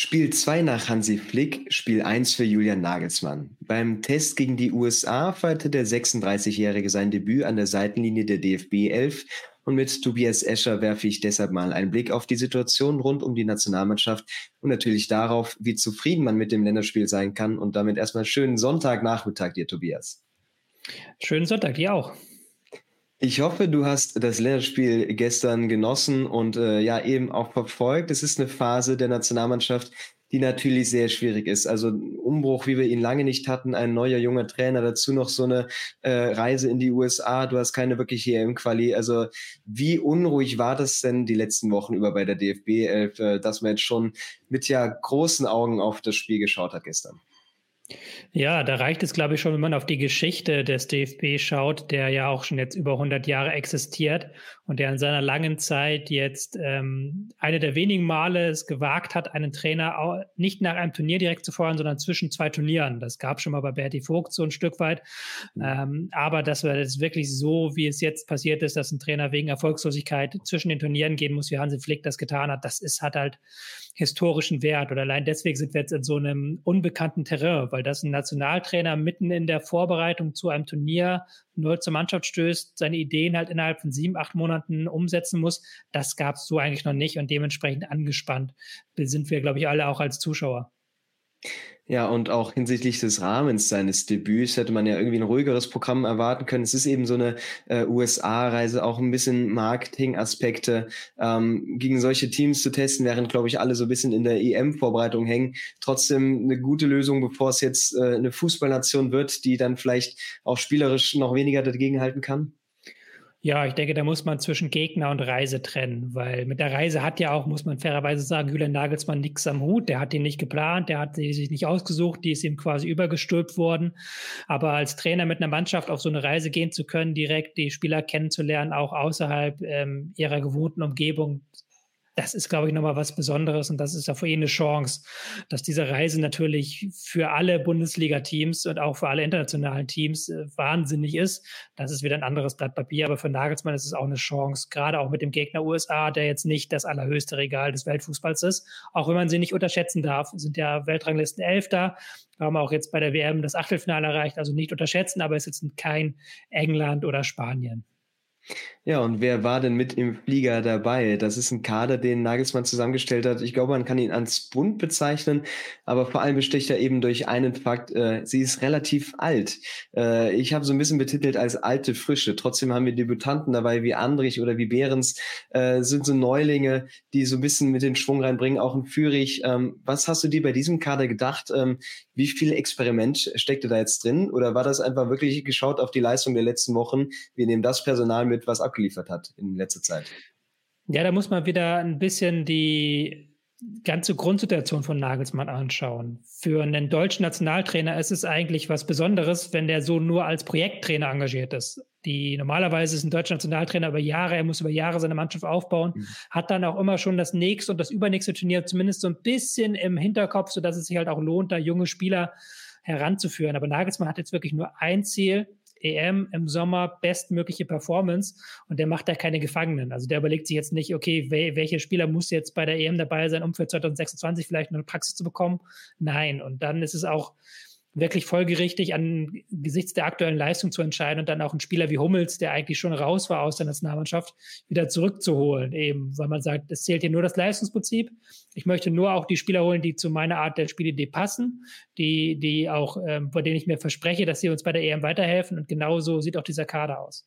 Spiel 2 nach Hansi Flick, Spiel 1 für Julian Nagelsmann. Beim Test gegen die USA feierte der 36-Jährige sein Debüt an der Seitenlinie der DFB 11 und mit Tobias Escher werfe ich deshalb mal einen Blick auf die Situation rund um die Nationalmannschaft und natürlich darauf, wie zufrieden man mit dem Länderspiel sein kann und damit erstmal schönen Sonntagnachmittag dir, Tobias. Schönen Sonntag, dir auch. Ich hoffe, du hast das Länderspiel gestern genossen und äh, ja eben auch verfolgt. Es ist eine Phase der Nationalmannschaft, die natürlich sehr schwierig ist. Also Umbruch, wie wir ihn lange nicht hatten, ein neuer junger Trainer, dazu noch so eine äh, Reise in die USA. Du hast keine wirkliche EM-Quali. Also wie unruhig war das denn die letzten Wochen über bei der DFB, äh, dass man jetzt schon mit ja großen Augen auf das Spiel geschaut hat gestern? Ja, da reicht es, glaube ich, schon, wenn man auf die Geschichte des DFB schaut, der ja auch schon jetzt über 100 Jahre existiert und der in seiner langen Zeit jetzt ähm, eine der wenigen Male es gewagt hat, einen Trainer nicht nach einem Turnier direkt zu feuern, sondern zwischen zwei Turnieren. Das gab schon mal bei Berti Vogt so ein Stück weit. Ähm, aber dass wir das wirklich so, wie es jetzt passiert ist, dass ein Trainer wegen Erfolgslosigkeit zwischen den Turnieren gehen muss, wie Hansi Flick das getan hat, das ist, hat halt historischen Wert. Oder allein deswegen sind wir jetzt in so einem unbekannten Terrain, weil das ein Nationaltrainer mitten in der Vorbereitung zu einem Turnier neu zur Mannschaft stößt, seine Ideen halt innerhalb von sieben, acht Monaten umsetzen muss. Das gab es so eigentlich noch nicht und dementsprechend angespannt sind wir, glaube ich, alle auch als Zuschauer. Ja, und auch hinsichtlich des Rahmens seines Debüts hätte man ja irgendwie ein ruhigeres Programm erwarten können. Es ist eben so eine äh, USA-Reise, auch ein bisschen Marketing-Aspekte ähm, gegen solche Teams zu testen, während, glaube ich, alle so ein bisschen in der EM-Vorbereitung hängen. Trotzdem eine gute Lösung, bevor es jetzt äh, eine Fußballnation wird, die dann vielleicht auch spielerisch noch weniger dagegen halten kann. Ja, ich denke, da muss man zwischen Gegner und Reise trennen, weil mit der Reise hat ja auch, muss man fairerweise sagen, Julian Nagelsmann nichts am Hut. Der hat den nicht geplant, der hat sie sich nicht ausgesucht, die ist ihm quasi übergestülpt worden. Aber als Trainer mit einer Mannschaft auf so eine Reise gehen zu können, direkt die Spieler kennenzulernen, auch außerhalb ähm, ihrer gewohnten Umgebung, das ist, glaube ich, nochmal was Besonderes und das ist ja für ihn eine Chance, dass diese Reise natürlich für alle Bundesliga-Teams und auch für alle internationalen Teams äh, wahnsinnig ist. Das ist wieder ein anderes Blatt Papier, aber für Nagelsmann ist es auch eine Chance, gerade auch mit dem Gegner USA, der jetzt nicht das allerhöchste Regal des Weltfußballs ist, auch wenn man sie nicht unterschätzen darf, sind ja Weltranglisten Elfter, haben auch jetzt bei der WM das Achtelfinale erreicht, also nicht unterschätzen, aber es ist jetzt kein England oder Spanien. Ja, und wer war denn mit im Flieger dabei? Das ist ein Kader, den Nagelsmann zusammengestellt hat. Ich glaube, man kann ihn als bunt bezeichnen, aber vor allem besticht er eben durch einen Fakt, äh, sie ist relativ alt. Äh, ich habe so ein bisschen betitelt als alte Frische. Trotzdem haben wir Debütanten dabei wie Andrich oder wie Behrens, äh, sind so Neulinge, die so ein bisschen mit den Schwung reinbringen, auch ein Führig. Ähm, was hast du dir bei diesem Kader gedacht? Ähm, wie viel Experiment steckte da jetzt drin? Oder war das einfach wirklich geschaut auf die Leistung der letzten Wochen? Wir nehmen das Personal mit, was ab abgeliefert hat in letzter Zeit. Ja, da muss man wieder ein bisschen die ganze Grundsituation von Nagelsmann anschauen. Für einen deutschen Nationaltrainer ist es eigentlich was Besonderes, wenn der so nur als Projekttrainer engagiert ist. Die normalerweise ist ein deutscher Nationaltrainer über Jahre, er muss über Jahre seine Mannschaft aufbauen, mhm. hat dann auch immer schon das nächste und das übernächste Turnier zumindest so ein bisschen im Hinterkopf, sodass es sich halt auch lohnt, da junge Spieler heranzuführen. Aber Nagelsmann hat jetzt wirklich nur ein Ziel, EM im Sommer bestmögliche Performance und der macht da keine Gefangenen. Also der überlegt sich jetzt nicht, okay, wel welche Spieler muss jetzt bei der EM dabei sein, um für 2026 vielleicht eine Praxis zu bekommen. Nein, und dann ist es auch wirklich folgerichtig angesichts der aktuellen Leistung zu entscheiden und dann auch einen Spieler wie Hummels, der eigentlich schon raus war aus der Nationalmannschaft, wieder zurückzuholen, eben, weil man sagt, es zählt hier nur das Leistungsprinzip. Ich möchte nur auch die Spieler holen, die zu meiner Art der Spielidee passen, die, die auch, ähm, vor denen ich mir verspreche, dass sie uns bei der EM weiterhelfen. Und genauso sieht auch dieser Kader aus.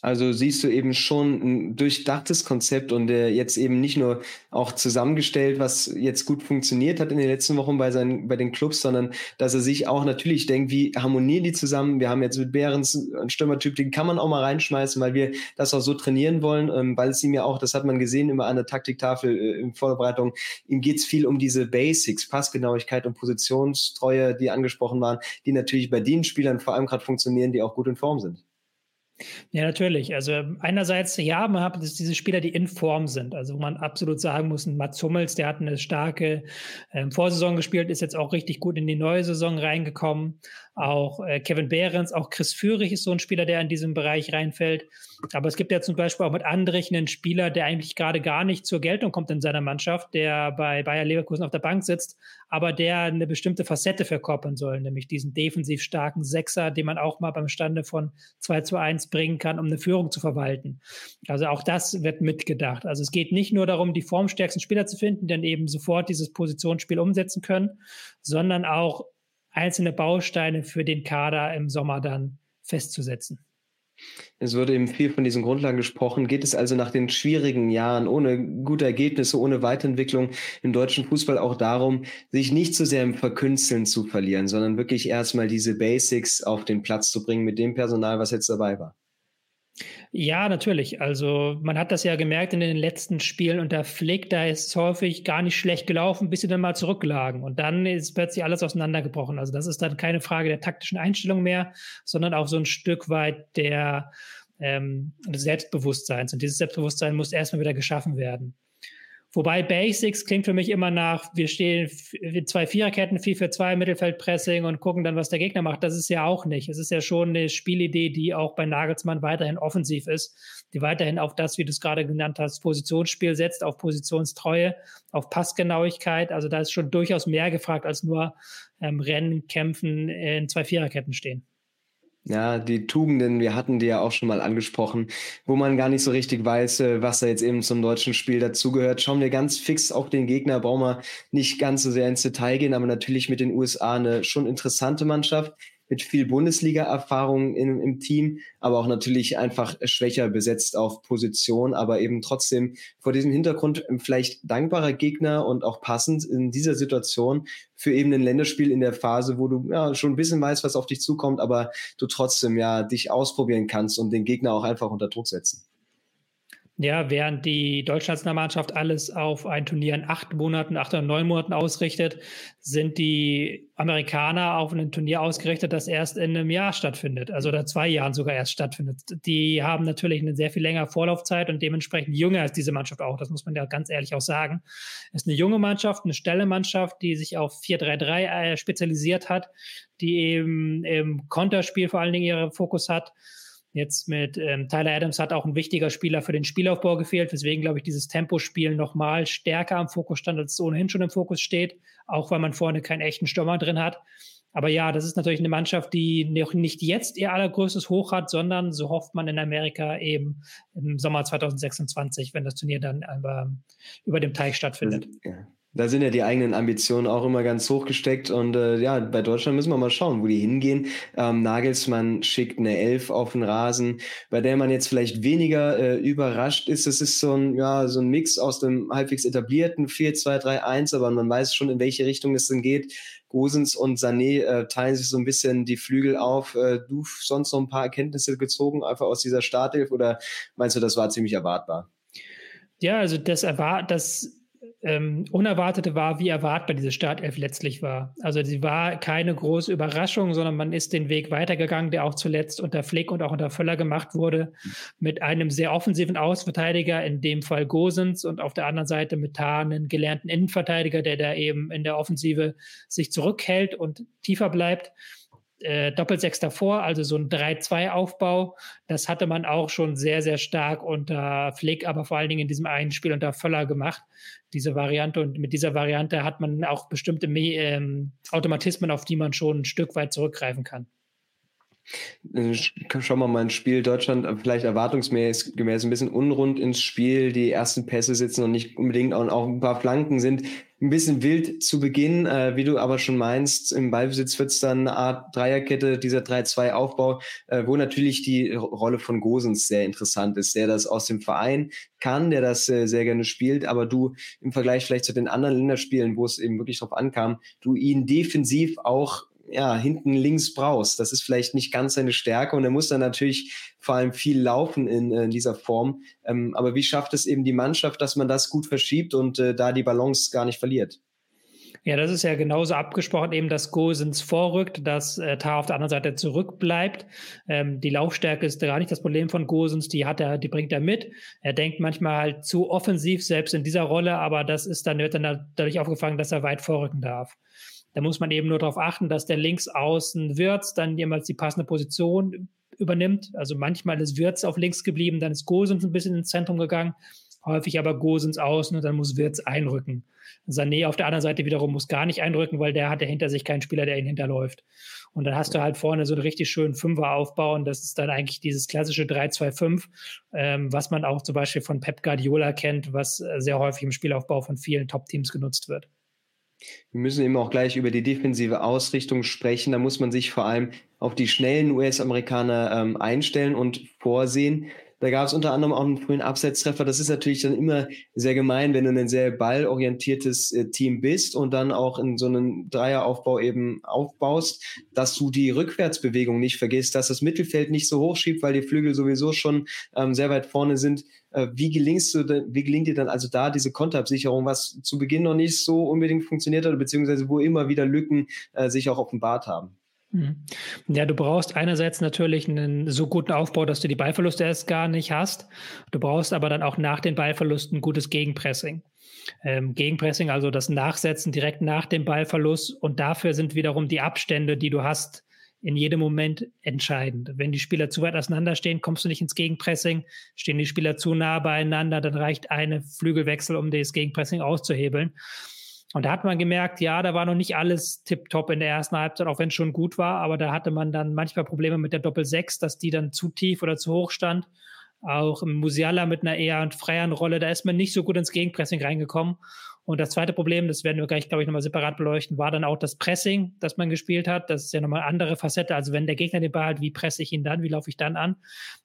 Also siehst du eben schon ein durchdachtes Konzept und äh, jetzt eben nicht nur auch zusammengestellt, was jetzt gut funktioniert hat in den letzten Wochen bei seinen, bei den Clubs, sondern dass er sich auch natürlich denkt, wie harmonieren die zusammen? Wir haben jetzt mit Behrens einen Stürmertyp, den kann man auch mal reinschmeißen, weil wir das auch so trainieren wollen, ähm, weil es ihm ja auch, das hat man gesehen immer an der Taktiktafel äh, in Vorbereitung, ihm geht's viel um diese Basics, Passgenauigkeit und Positionstreue, die angesprochen waren, die natürlich bei den Spielern vor allem gerade funktionieren, die auch gut in Form sind. Ja, natürlich. Also einerseits, ja, man hat diese Spieler, die in Form sind. Also wo man absolut sagen muss, Mats Hummels, der hat eine starke ähm, Vorsaison gespielt, ist jetzt auch richtig gut in die neue Saison reingekommen. Auch äh, Kevin Behrens, auch Chris Führig ist so ein Spieler, der in diesem Bereich reinfällt. Aber es gibt ja zum Beispiel auch mit Andrich einen Spieler, der eigentlich gerade gar nicht zur Geltung kommt in seiner Mannschaft, der bei Bayer Leverkusen auf der Bank sitzt, aber der eine bestimmte Facette verkörpern soll, nämlich diesen defensiv starken Sechser, den man auch mal beim Stande von 2 zu 1 bringen kann, um eine Führung zu verwalten. Also auch das wird mitgedacht. Also es geht nicht nur darum, die formstärksten Spieler zu finden, die dann eben sofort dieses Positionsspiel umsetzen können, sondern auch einzelne Bausteine für den Kader im Sommer dann festzusetzen. Es wurde eben viel von diesen Grundlagen gesprochen. Geht es also nach den schwierigen Jahren ohne gute Ergebnisse, ohne Weiterentwicklung im deutschen Fußball auch darum, sich nicht zu sehr im Verkünsteln zu verlieren, sondern wirklich erstmal diese Basics auf den Platz zu bringen mit dem Personal, was jetzt dabei war? Ja, natürlich. Also man hat das ja gemerkt in den letzten Spielen unter Flick, da ist es häufig gar nicht schlecht gelaufen, bis sie dann mal zurücklagen. Und dann ist plötzlich alles auseinandergebrochen. Also das ist dann keine Frage der taktischen Einstellung mehr, sondern auch so ein Stück weit der ähm, des Selbstbewusstseins. Und dieses Selbstbewusstsein muss erstmal wieder geschaffen werden. Wobei Basics klingt für mich immer nach, wir stehen zwei Viererketten, 4 für 2 Mittelfeldpressing und gucken dann, was der Gegner macht. Das ist ja auch nicht. Es ist ja schon eine Spielidee, die auch bei Nagelsmann weiterhin offensiv ist, die weiterhin auf das, wie du es gerade genannt hast, Positionsspiel setzt, auf Positionstreue, auf Passgenauigkeit. Also da ist schon durchaus mehr gefragt als nur ähm, Rennen, Kämpfen in zwei Viererketten stehen. Ja, die Tugenden, wir hatten die ja auch schon mal angesprochen, wo man gar nicht so richtig weiß, äh, was da jetzt eben zum deutschen Spiel dazugehört. Schauen wir ganz fix auf den Gegner, brauchen wir nicht ganz so sehr ins Detail gehen, aber natürlich mit den USA eine schon interessante Mannschaft mit viel Bundesliga-Erfahrung im, Team, aber auch natürlich einfach schwächer besetzt auf Position, aber eben trotzdem vor diesem Hintergrund vielleicht dankbarer Gegner und auch passend in dieser Situation für eben ein Länderspiel in der Phase, wo du ja schon ein bisschen weißt, was auf dich zukommt, aber du trotzdem ja dich ausprobieren kannst und den Gegner auch einfach unter Druck setzen. Ja, während die deutsche Nationalmannschaft alles auf ein Turnier in acht Monaten, acht oder neun Monaten ausrichtet, sind die Amerikaner auf ein Turnier ausgerichtet, das erst in einem Jahr stattfindet, also oder zwei Jahren sogar erst stattfindet. Die haben natürlich eine sehr viel längere Vorlaufzeit und dementsprechend jünger ist diese Mannschaft auch. Das muss man ja ganz ehrlich auch sagen. Es ist eine junge Mannschaft, eine Stellemannschaft, die sich auf 4-3-3 äh, spezialisiert hat, die eben im Konterspiel vor allen Dingen ihren Fokus hat Jetzt mit ähm, Tyler Adams hat auch ein wichtiger Spieler für den Spielaufbau gefehlt, weswegen, glaube ich, dieses Tempospiel nochmal stärker am Fokus stand, als es ohnehin schon im Fokus steht, auch weil man vorne keinen echten Stürmer drin hat. Aber ja, das ist natürlich eine Mannschaft, die noch nicht jetzt ihr allergrößtes Hoch hat, sondern so hofft man in Amerika eben im Sommer 2026, wenn das Turnier dann über, über dem Teich stattfindet. Ja da sind ja die eigenen Ambitionen auch immer ganz hoch gesteckt. Und äh, ja, bei Deutschland müssen wir mal schauen, wo die hingehen. Ähm, Nagelsmann schickt eine Elf auf den Rasen, bei der man jetzt vielleicht weniger äh, überrascht ist. Es ist so ein, ja, so ein Mix aus dem halbwegs etablierten 4-2-3-1, aber man weiß schon, in welche Richtung es denn geht. Gosens und Sané äh, teilen sich so ein bisschen die Flügel auf. Äh, du sonst noch ein paar Erkenntnisse gezogen, einfach aus dieser Starthilfe, oder meinst du, das war ziemlich erwartbar? Ja, also das erwart das ähm, Unerwartete war, wie erwartbar diese Startelf letztlich war. Also sie war keine große Überraschung, sondern man ist den Weg weitergegangen, der auch zuletzt unter Flick und auch unter Völler gemacht wurde, mit einem sehr offensiven Außenverteidiger, in dem Fall Gosens, und auf der anderen Seite mit Tarnen gelernten Innenverteidiger, der da eben in der Offensive sich zurückhält und tiefer bleibt äh, Doppelsechs davor, also so ein 3-2-Aufbau. Das hatte man auch schon sehr, sehr stark unter Flick, aber vor allen Dingen in diesem einen Spiel unter Völler gemacht, diese Variante. Und mit dieser Variante hat man auch bestimmte ähm, Automatismen, auf die man schon ein Stück weit zurückgreifen kann. Äh, schauen wir mal ein Spiel Deutschland vielleicht erwartungsgemäß ein bisschen unrund ins Spiel. Die ersten Pässe sitzen noch nicht unbedingt und auch ein paar Flanken sind ein bisschen wild zu Beginn. Äh, wie du aber schon meinst, im Ballbesitz wird es dann eine Art Dreierkette, dieser 3-2-Aufbau, äh, wo natürlich die Rolle von Gosens sehr interessant ist, der das aus dem Verein kann, der das äh, sehr gerne spielt, aber du im Vergleich vielleicht zu den anderen Länderspielen, wo es eben wirklich drauf ankam, du ihn defensiv auch ja, hinten links brauchst. Das ist vielleicht nicht ganz seine Stärke und er muss dann natürlich vor allem viel laufen in, äh, in dieser Form. Ähm, aber wie schafft es eben die Mannschaft, dass man das gut verschiebt und äh, da die Balance gar nicht verliert? Ja, das ist ja genauso abgesprochen, eben, dass Gosens vorrückt, dass äh, Tar auf der anderen Seite zurückbleibt. Ähm, die Laufstärke ist gar nicht das Problem von Gosens, die hat er, die bringt er mit. Er denkt manchmal halt zu offensiv, selbst in dieser Rolle, aber das ist dann, wird dann dadurch aufgefangen, dass er weit vorrücken darf. Da muss man eben nur darauf achten, dass der links außen Wirtz dann jemals die passende Position übernimmt. Also manchmal ist Wirtz auf links geblieben, dann ist Gosens ein bisschen ins Zentrum gegangen, häufig aber Gosens außen und dann muss Wirtz einrücken. Sané auf der anderen Seite wiederum muss gar nicht einrücken, weil der hat ja hinter sich keinen Spieler, der ihn hinterläuft. Und dann hast du halt vorne so einen richtig schönen Fünfer aufbauen. Das ist dann eigentlich dieses klassische 3-2-5, ähm, was man auch zum Beispiel von Pep Guardiola kennt, was sehr häufig im Spielaufbau von vielen Top-Teams genutzt wird. Wir müssen eben auch gleich über die defensive Ausrichtung sprechen. Da muss man sich vor allem auf die schnellen US-Amerikaner ähm, einstellen und vorsehen. Da gab es unter anderem auch einen frühen Absetztreffer. Das ist natürlich dann immer sehr gemein, wenn du ein sehr ballorientiertes äh, Team bist und dann auch in so einen Dreieraufbau eben aufbaust, dass du die Rückwärtsbewegung nicht vergisst, dass das Mittelfeld nicht so hoch schiebt, weil die Flügel sowieso schon ähm, sehr weit vorne sind. Äh, wie, gelingst du denn, wie gelingt dir dann also da diese Konterabsicherung, was zu Beginn noch nicht so unbedingt funktioniert hat, beziehungsweise wo immer wieder Lücken äh, sich auch offenbart haben? Mhm. Ja, du brauchst einerseits natürlich einen so guten Aufbau, dass du die Ballverluste erst gar nicht hast. Du brauchst aber dann auch nach den Ballverlusten gutes Gegenpressing. Ähm, Gegenpressing, also das Nachsetzen direkt nach dem Ballverlust. Und dafür sind wiederum die Abstände, die du hast, in jedem Moment entscheidend. Wenn die Spieler zu weit auseinanderstehen, kommst du nicht ins Gegenpressing. Stehen die Spieler zu nah beieinander, dann reicht eine Flügelwechsel, um das Gegenpressing auszuhebeln. Und da hat man gemerkt, ja, da war noch nicht alles tipptopp in der ersten Halbzeit, auch wenn es schon gut war, aber da hatte man dann manchmal Probleme mit der Doppel-6, dass die dann zu tief oder zu hoch stand. Auch im Musiala mit einer eher freieren Rolle, da ist man nicht so gut ins Gegenpressing reingekommen. Und das zweite Problem, das werden wir gleich, glaube ich, nochmal separat beleuchten, war dann auch das Pressing, das man gespielt hat. Das ist ja nochmal eine andere Facette. Also wenn der Gegner den Ball hat, wie presse ich ihn dann, wie laufe ich dann an?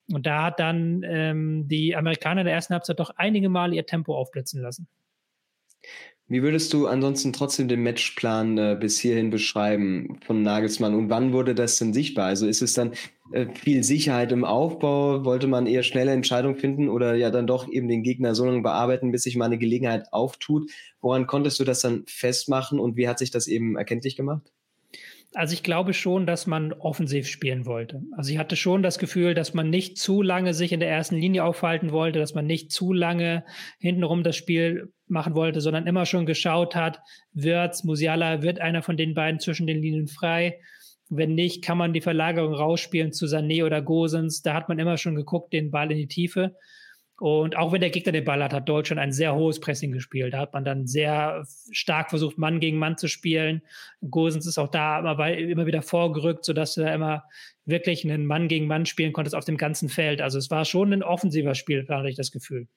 Und da hat dann ähm, die Amerikaner in der ersten Halbzeit doch einige Mal ihr Tempo aufblitzen lassen. Wie würdest du ansonsten trotzdem den Matchplan äh, bis hierhin beschreiben von Nagelsmann und wann wurde das denn sichtbar? Also ist es dann äh, viel Sicherheit im Aufbau? Wollte man eher schnelle Entscheidungen finden oder ja dann doch eben den Gegner so lange bearbeiten, bis sich mal eine Gelegenheit auftut? Woran konntest du das dann festmachen und wie hat sich das eben erkenntlich gemacht? Also ich glaube schon, dass man offensiv spielen wollte. Also ich hatte schon das Gefühl, dass man nicht zu lange sich in der ersten Linie aufhalten wollte, dass man nicht zu lange hintenrum das Spiel machen wollte, sondern immer schon geschaut hat, wird Musiala, wird einer von den beiden zwischen den Linien frei? Wenn nicht, kann man die Verlagerung rausspielen zu Sané oder Gosens. Da hat man immer schon geguckt, den Ball in die Tiefe. Und auch wenn der Gegner den Ball hat, hat Deutschland ein sehr hohes Pressing gespielt. Da hat man dann sehr stark versucht, Mann gegen Mann zu spielen. Gosens ist auch da immer, immer wieder vorgerückt, sodass du da immer wirklich einen Mann gegen Mann spielen konntest auf dem ganzen Feld. Also es war schon ein offensiver Spiel, hatte ich das Gefühl.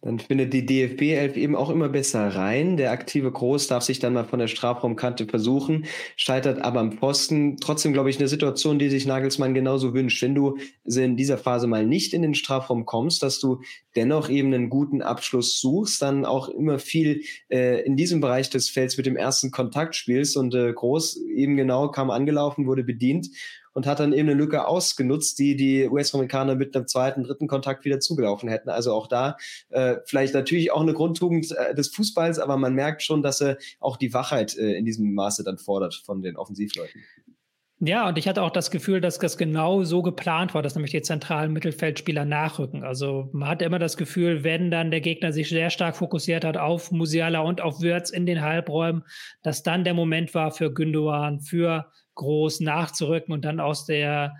Dann findet die DFB 11 eben auch immer besser rein. Der aktive Groß darf sich dann mal von der Strafraumkante versuchen, scheitert aber am Posten. Trotzdem, glaube ich, eine Situation, die sich Nagelsmann genauso wünscht. Wenn du in dieser Phase mal nicht in den Strafraum kommst, dass du dennoch eben einen guten Abschluss suchst, dann auch immer viel äh, in diesem Bereich des Felds mit dem ersten Kontakt spielst. Und äh, Groß eben genau kam angelaufen, wurde bedient und hat dann eben eine Lücke ausgenutzt, die die US-Amerikaner mit einem zweiten, dritten Kontakt wieder zugelaufen hätten. Also auch da äh, vielleicht natürlich auch eine Grundtugend äh, des Fußballs, aber man merkt schon, dass er auch die Wachheit äh, in diesem Maße dann fordert von den Offensivleuten. Ja, und ich hatte auch das Gefühl, dass das genau so geplant war, dass nämlich die zentralen Mittelfeldspieler nachrücken. Also man hatte immer das Gefühl, wenn dann der Gegner sich sehr stark fokussiert hat auf Musiala und auf Würz in den Halbräumen, dass dann der Moment war für Gündogan, für groß nachzurücken und dann aus der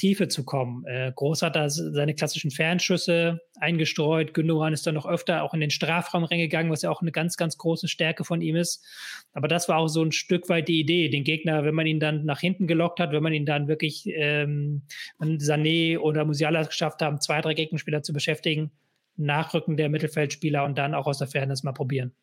Tiefe zu kommen. Äh, Groß hat da seine klassischen Fernschüsse eingestreut. Gündogan ist dann noch öfter auch in den Strafraum reingegangen, was ja auch eine ganz, ganz große Stärke von ihm ist. Aber das war auch so ein Stück weit die Idee, den Gegner, wenn man ihn dann nach hinten gelockt hat, wenn man ihn dann wirklich ähm, Sané oder Musiala geschafft haben, zwei, drei Gegenspieler zu beschäftigen, Nachrücken der Mittelfeldspieler und dann auch aus der Fairness mal probieren.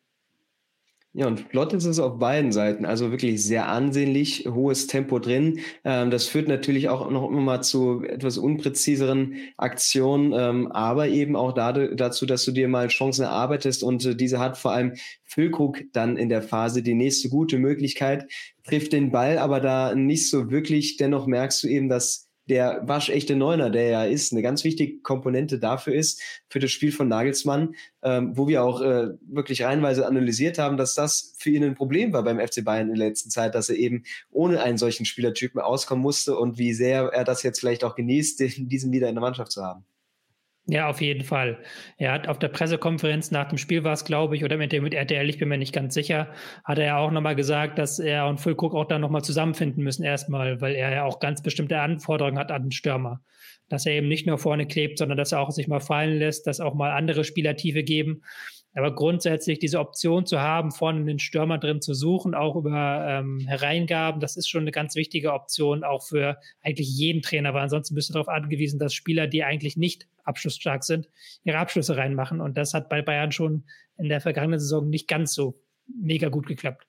Ja, und flott ist es auf beiden Seiten. Also wirklich sehr ansehnlich, hohes Tempo drin. Ähm, das führt natürlich auch noch immer mal zu etwas unpräziseren Aktionen, ähm, aber eben auch dazu, dass du dir mal Chancen erarbeitest und äh, diese hat vor allem Füllkrug dann in der Phase die nächste gute Möglichkeit, trifft den Ball, aber da nicht so wirklich. Dennoch merkst du eben, dass der waschechte Neuner, der ja ist, eine ganz wichtige Komponente dafür ist, für das Spiel von Nagelsmann, ähm, wo wir auch äh, wirklich reihenweise analysiert haben, dass das für ihn ein Problem war beim FC Bayern in der letzten Zeit, dass er eben ohne einen solchen Spielertypen auskommen musste und wie sehr er das jetzt vielleicht auch genießt, diesen wieder in der Mannschaft zu haben. Ja, auf jeden Fall. Er hat auf der Pressekonferenz nach dem Spiel war es, glaube ich, oder mit dem mit RTL, ich bin mir nicht ganz sicher, hat er ja auch nochmal gesagt, dass er und Füllkrug auch da nochmal zusammenfinden müssen erstmal, weil er ja auch ganz bestimmte Anforderungen hat an den Stürmer. Dass er eben nicht nur vorne klebt, sondern dass er auch sich mal fallen lässt, dass auch mal andere Spieler Tiefe geben. Aber grundsätzlich diese Option zu haben, vorne den Stürmer drin zu suchen, auch über ähm, Hereingaben, das ist schon eine ganz wichtige Option, auch für eigentlich jeden Trainer, weil ansonsten bist du darauf angewiesen, dass Spieler, die eigentlich nicht abschlussstark sind, ihre Abschlüsse reinmachen. Und das hat bei Bayern schon in der vergangenen Saison nicht ganz so mega gut geklappt.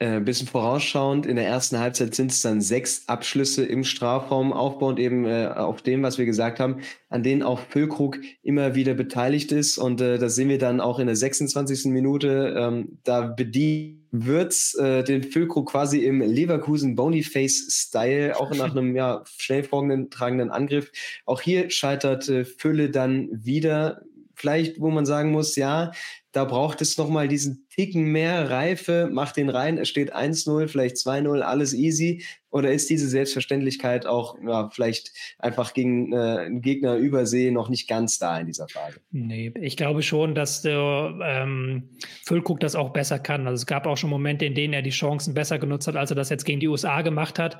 Ein äh, bisschen vorausschauend, in der ersten Halbzeit sind es dann sechs Abschlüsse im Strafraum, aufbauend eben äh, auf dem, was wir gesagt haben, an denen auch Füllkrug immer wieder beteiligt ist. Und äh, das sehen wir dann auch in der 26. Minute. Ähm, da bedient Würz äh, den Füllkrug quasi im Leverkusen Boniface-Style, auch nach einem ja, schnell tragenden Angriff. Auch hier scheitert äh, Fülle dann wieder. Vielleicht, wo man sagen muss, ja, da braucht es nochmal diesen Ticken mehr Reife, macht den rein, es steht 1-0, vielleicht 2-0, alles easy. Oder ist diese Selbstverständlichkeit auch ja, vielleicht einfach gegen äh, einen Gegner übersee noch nicht ganz da in dieser Frage? Nee, ich glaube schon, dass der ähm, Füllkrug das auch besser kann. Also es gab auch schon Momente, in denen er die Chancen besser genutzt hat, als er das jetzt gegen die USA gemacht hat.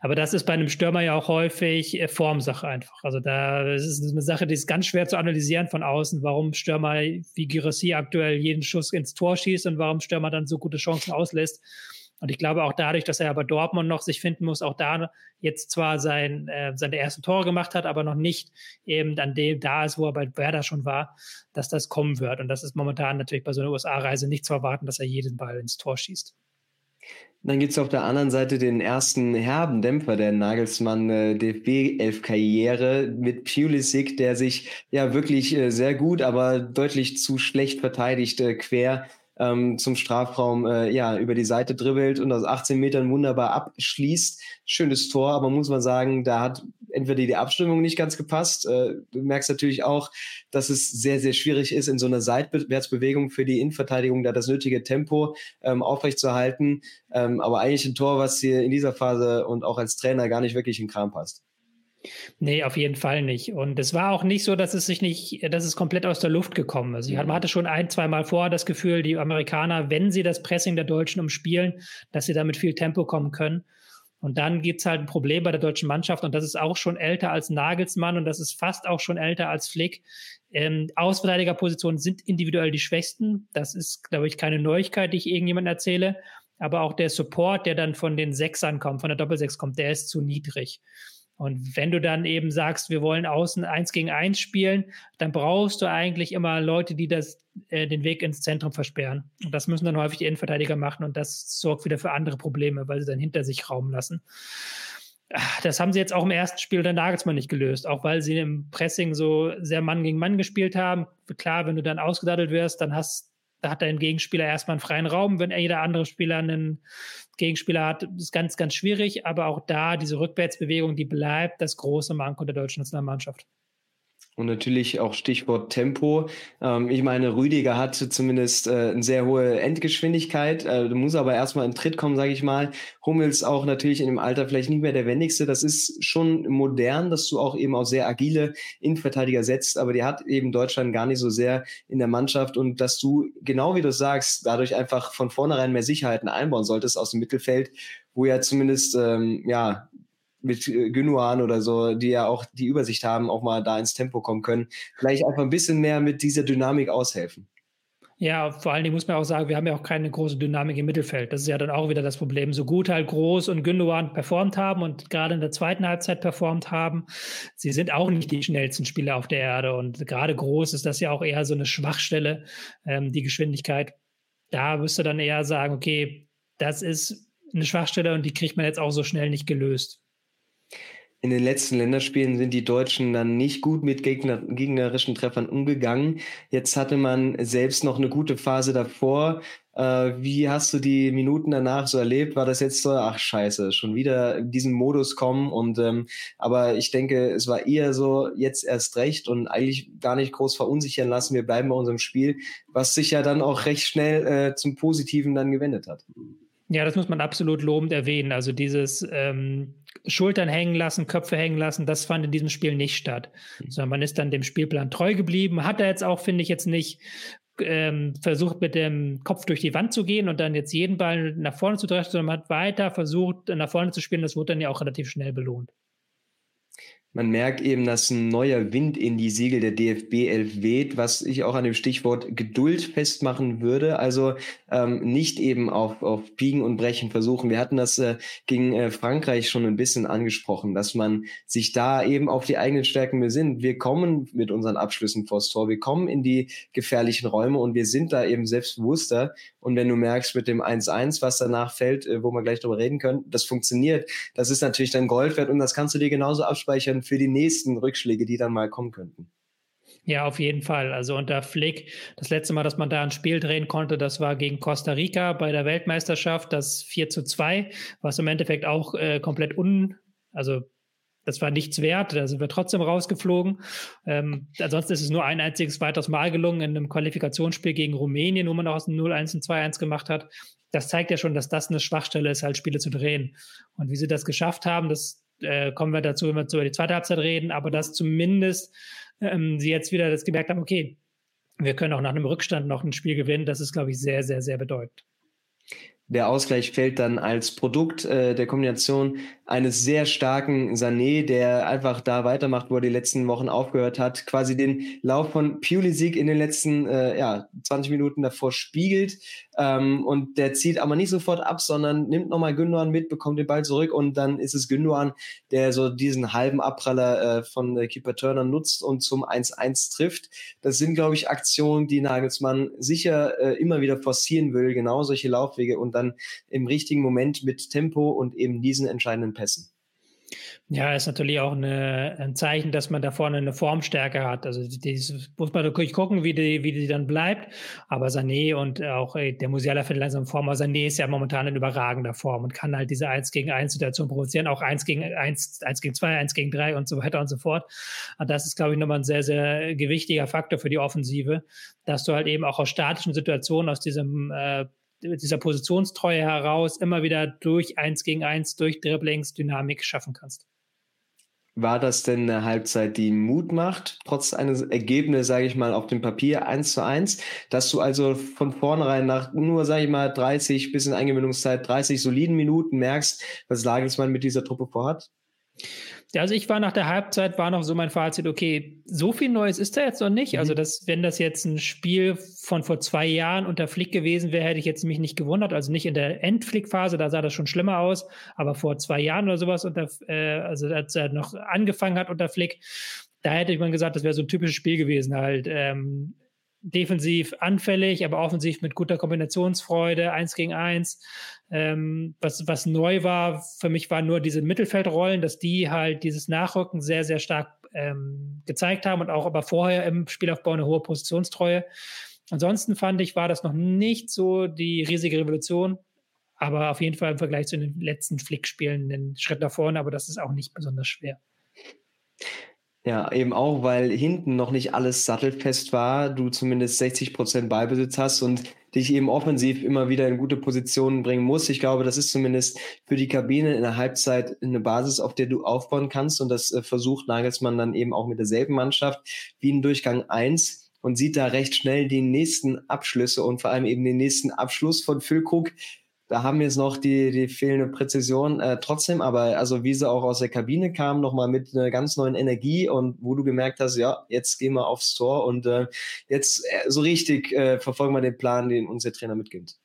Aber das ist bei einem Stürmer ja auch häufig äh, Formsache einfach. Also da ist es eine Sache, die ist ganz schwer zu analysieren von außen, warum Stürmer wie Girassi aktuell jeden Schuss ins Tor schießt und warum Stürmer dann so gute Chancen auslässt. Und ich glaube auch dadurch, dass er aber Dortmund noch sich finden muss, auch da jetzt zwar sein, äh, seine ersten Tore gemacht hat, aber noch nicht eben an dem da ist, wo er bei Werder schon war, dass das kommen wird. Und das ist momentan natürlich bei so einer USA-Reise nicht zu erwarten, dass er jeden Ball ins Tor schießt. Dann gibt es auf der anderen Seite den ersten herben Dämpfer der Nagelsmann äh, DFB-11-Karriere mit Pulisic, der sich ja wirklich äh, sehr gut, aber deutlich zu schlecht verteidigt äh, quer ähm, zum Strafraum äh, ja über die Seite dribbelt und aus 18 Metern wunderbar abschließt. Schönes Tor, aber muss man sagen, da hat entweder die Abstimmung nicht ganz gepasst. Äh, du merkst natürlich auch, dass es sehr, sehr schwierig ist, in so einer Seitwärtsbewegung für die Innenverteidigung da das nötige Tempo ähm, aufrechtzuerhalten. Ähm, aber eigentlich ein Tor, was hier in dieser Phase und auch als Trainer gar nicht wirklich in Kram passt. Nee, auf jeden Fall nicht. Und es war auch nicht so, dass es sich nicht, dass es komplett aus der Luft gekommen ist. Man hatte schon ein, zwei Mal vorher das Gefühl, die Amerikaner, wenn sie das Pressing der Deutschen umspielen, dass sie damit viel Tempo kommen können. Und dann gibt es halt ein Problem bei der deutschen Mannschaft und das ist auch schon älter als Nagelsmann und das ist fast auch schon älter als Flick. Ähm, Ausverteidigerpositionen sind individuell die schwächsten. Das ist, glaube ich, keine Neuigkeit, die ich irgendjemandem erzähle. Aber auch der Support, der dann von den Sechsern kommt, von der Doppelsechs kommt, der ist zu niedrig. Und wenn du dann eben sagst, wir wollen außen eins gegen eins spielen, dann brauchst du eigentlich immer Leute, die das, äh, den Weg ins Zentrum versperren. Und das müssen dann häufig die Innenverteidiger machen und das sorgt wieder für andere Probleme, weil sie dann hinter sich Raum lassen. Das haben sie jetzt auch im ersten Spiel der Nagelsmann nicht gelöst, auch weil sie im Pressing so sehr Mann gegen Mann gespielt haben. Klar, wenn du dann ausgedattelt wirst, dann hast da hat dein Gegenspieler erstmal einen freien Raum. Wenn jeder andere Spieler einen Gegenspieler hat, ist ganz, ganz schwierig. Aber auch da, diese Rückwärtsbewegung, die bleibt das große Manko der deutschen Nationalmannschaft. Und natürlich auch Stichwort Tempo. Ähm, ich meine, Rüdiger hat zumindest äh, eine sehr hohe Endgeschwindigkeit, äh, muss aber erstmal in Tritt kommen, sage ich mal. Hummels auch natürlich in dem Alter vielleicht nicht mehr der wendigste. Das ist schon modern, dass du auch eben auch sehr agile Innenverteidiger setzt, aber die hat eben Deutschland gar nicht so sehr in der Mannschaft und dass du, genau wie du sagst, dadurch einfach von vornherein mehr Sicherheiten einbauen solltest aus dem Mittelfeld, wo ja zumindest ähm, ja mit äh, Gündogan oder so, die ja auch die Übersicht haben, auch mal da ins Tempo kommen können, vielleicht einfach ein bisschen mehr mit dieser Dynamik aushelfen. Ja, vor allen Dingen muss man auch sagen, wir haben ja auch keine große Dynamik im Mittelfeld. Das ist ja dann auch wieder das Problem. So gut halt Groß und Gündogan performt haben und gerade in der zweiten Halbzeit performt haben, sie sind auch nicht die schnellsten Spieler auf der Erde. Und gerade Groß ist das ja auch eher so eine Schwachstelle, ähm, die Geschwindigkeit. Da müsste dann eher sagen, okay, das ist eine Schwachstelle und die kriegt man jetzt auch so schnell nicht gelöst. In den letzten Länderspielen sind die Deutschen dann nicht gut mit Gegner, gegnerischen Treffern umgegangen. Jetzt hatte man selbst noch eine gute Phase davor. Äh, wie hast du die Minuten danach so erlebt? War das jetzt so, ach scheiße, schon wieder in diesen Modus kommen? Und ähm, aber ich denke, es war eher so, jetzt erst recht und eigentlich gar nicht groß verunsichern lassen. Wir bleiben bei unserem Spiel, was sich ja dann auch recht schnell äh, zum Positiven dann gewendet hat. Ja, das muss man absolut lobend erwähnen. Also dieses ähm, Schultern hängen lassen, Köpfe hängen lassen, das fand in diesem Spiel nicht statt. Mhm. Sondern man ist dann dem Spielplan treu geblieben. Hat er jetzt auch, finde ich, jetzt nicht ähm, versucht, mit dem Kopf durch die Wand zu gehen und dann jetzt jeden Ball nach vorne zu treffen, sondern man hat weiter versucht, nach vorne zu spielen. Das wurde dann ja auch relativ schnell belohnt man merkt eben, dass ein neuer Wind in die Siegel der DFB 11 weht, was ich auch an dem Stichwort Geduld festmachen würde. Also ähm, nicht eben auf, auf Biegen und Brechen versuchen. Wir hatten das äh, gegen äh, Frankreich schon ein bisschen angesprochen, dass man sich da eben auf die eigenen Stärken besinnt. Wir kommen mit unseren Abschlüssen vors Tor, wir kommen in die gefährlichen Räume und wir sind da eben selbstbewusster. Und wenn du merkst mit dem 1-1, was danach fällt, äh, wo wir gleich drüber reden können, das funktioniert, das ist natürlich dann Gold wert und das kannst du dir genauso abspeichern für die nächsten Rückschläge, die dann mal kommen könnten. Ja, auf jeden Fall. Also unter Flick, das letzte Mal, dass man da ein Spiel drehen konnte, das war gegen Costa Rica bei der Weltmeisterschaft, das 4 zu 2, was im Endeffekt auch äh, komplett un, also das war nichts wert, da sind wir trotzdem rausgeflogen. Ähm, ansonsten ist es nur ein einziges weiteres Mal gelungen in einem Qualifikationsspiel gegen Rumänien, wo man auch aus dem 0-1 und 2-1 gemacht hat. Das zeigt ja schon, dass das eine Schwachstelle ist, halt Spiele zu drehen. Und wie sie das geschafft haben, das äh, kommen wir dazu, wenn wir über die zweite Halbzeit reden, aber dass zumindest ähm, sie jetzt wieder das gemerkt haben, okay, wir können auch nach einem Rückstand noch ein Spiel gewinnen, das ist, glaube ich, sehr, sehr, sehr bedeutend. Der Ausgleich fällt dann als Produkt äh, der Kombination eines sehr starken Sané, der einfach da weitermacht, wo er die letzten Wochen aufgehört hat, quasi den Lauf von Pulisic in den letzten äh, ja, 20 Minuten davor spiegelt. Ähm, und der zieht aber nicht sofort ab, sondern nimmt nochmal Gündogan mit, bekommt den Ball zurück und dann ist es Gündogan, der so diesen halben Abpraller äh, von äh, Keeper Turner nutzt und zum 1-1 trifft. Das sind, glaube ich, Aktionen, die Nagelsmann sicher äh, immer wieder forcieren will, genau solche Laufwege und dann im richtigen Moment mit Tempo und eben diesen entscheidenden Pässen. Ja, ist natürlich auch eine, ein Zeichen, dass man da vorne eine Formstärke hat. Also das muss man natürlich gucken, wie die, wie die dann bleibt. Aber Sané und auch ey, der Musiala findet langsam Form. Aber Sané ist ja momentan in überragender Form und kann halt diese 1 gegen 1 Situation provozieren, auch 1 gegen 1, 1 gegen 2, 1 gegen 3 und so weiter und so fort. Und das ist, glaube ich, nochmal ein sehr, sehr gewichtiger Faktor für die Offensive, dass du halt eben auch aus statischen Situationen, aus diesem äh, dieser Positionstreue heraus immer wieder durch eins gegen eins, durch Dribblings Dynamik schaffen kannst. War das denn eine Halbzeit, die Mut macht, trotz eines Ergebnisses, sage ich mal, auf dem Papier 1 zu 1, dass du also von vornherein nach nur, sage ich mal, 30 bis in Eingewöhnungszeit, 30 soliden Minuten merkst, was Lagelsmann mit dieser Truppe vorhat? Also ich war nach der Halbzeit, war noch so mein Fazit, okay, so viel Neues ist da jetzt noch nicht. Also mhm. Also das, wenn das jetzt ein Spiel von vor zwei Jahren unter Flick gewesen wäre, hätte ich jetzt mich nicht gewundert. Also nicht in der Endflick-Phase, da sah das schon schlimmer aus, aber vor zwei Jahren oder sowas, unter, äh, also als er noch angefangen hat unter Flick, da hätte ich mal gesagt, das wäre so ein typisches Spiel gewesen, halt ähm, defensiv anfällig, aber offensiv mit guter Kombinationsfreude, eins gegen eins. Ähm, was, was neu war, für mich waren nur diese Mittelfeldrollen, dass die halt dieses Nachrücken sehr, sehr stark ähm, gezeigt haben und auch aber vorher im Spielaufbau eine hohe Positionstreue. Ansonsten fand ich, war das noch nicht so die riesige Revolution, aber auf jeden Fall im Vergleich zu den letzten Flickspielen einen Schritt nach vorne, aber das ist auch nicht besonders schwer. Ja, eben auch, weil hinten noch nicht alles sattelfest war, du zumindest 60 Prozent Ballbesitz hast und dich eben offensiv immer wieder in gute Positionen bringen musst. Ich glaube, das ist zumindest für die Kabine in der Halbzeit eine Basis, auf der du aufbauen kannst und das äh, versucht Nagelsmann dann eben auch mit derselben Mannschaft wie in Durchgang eins und sieht da recht schnell die nächsten Abschlüsse und vor allem eben den nächsten Abschluss von Füllkrug, da haben wir jetzt noch die, die fehlende Präzision. Äh, trotzdem, aber also wie sie auch aus der Kabine kam, nochmal mit einer ganz neuen Energie und wo du gemerkt hast, ja, jetzt gehen wir aufs Tor und äh, jetzt äh, so richtig äh, verfolgen wir den Plan, den uns der Trainer mitgibt.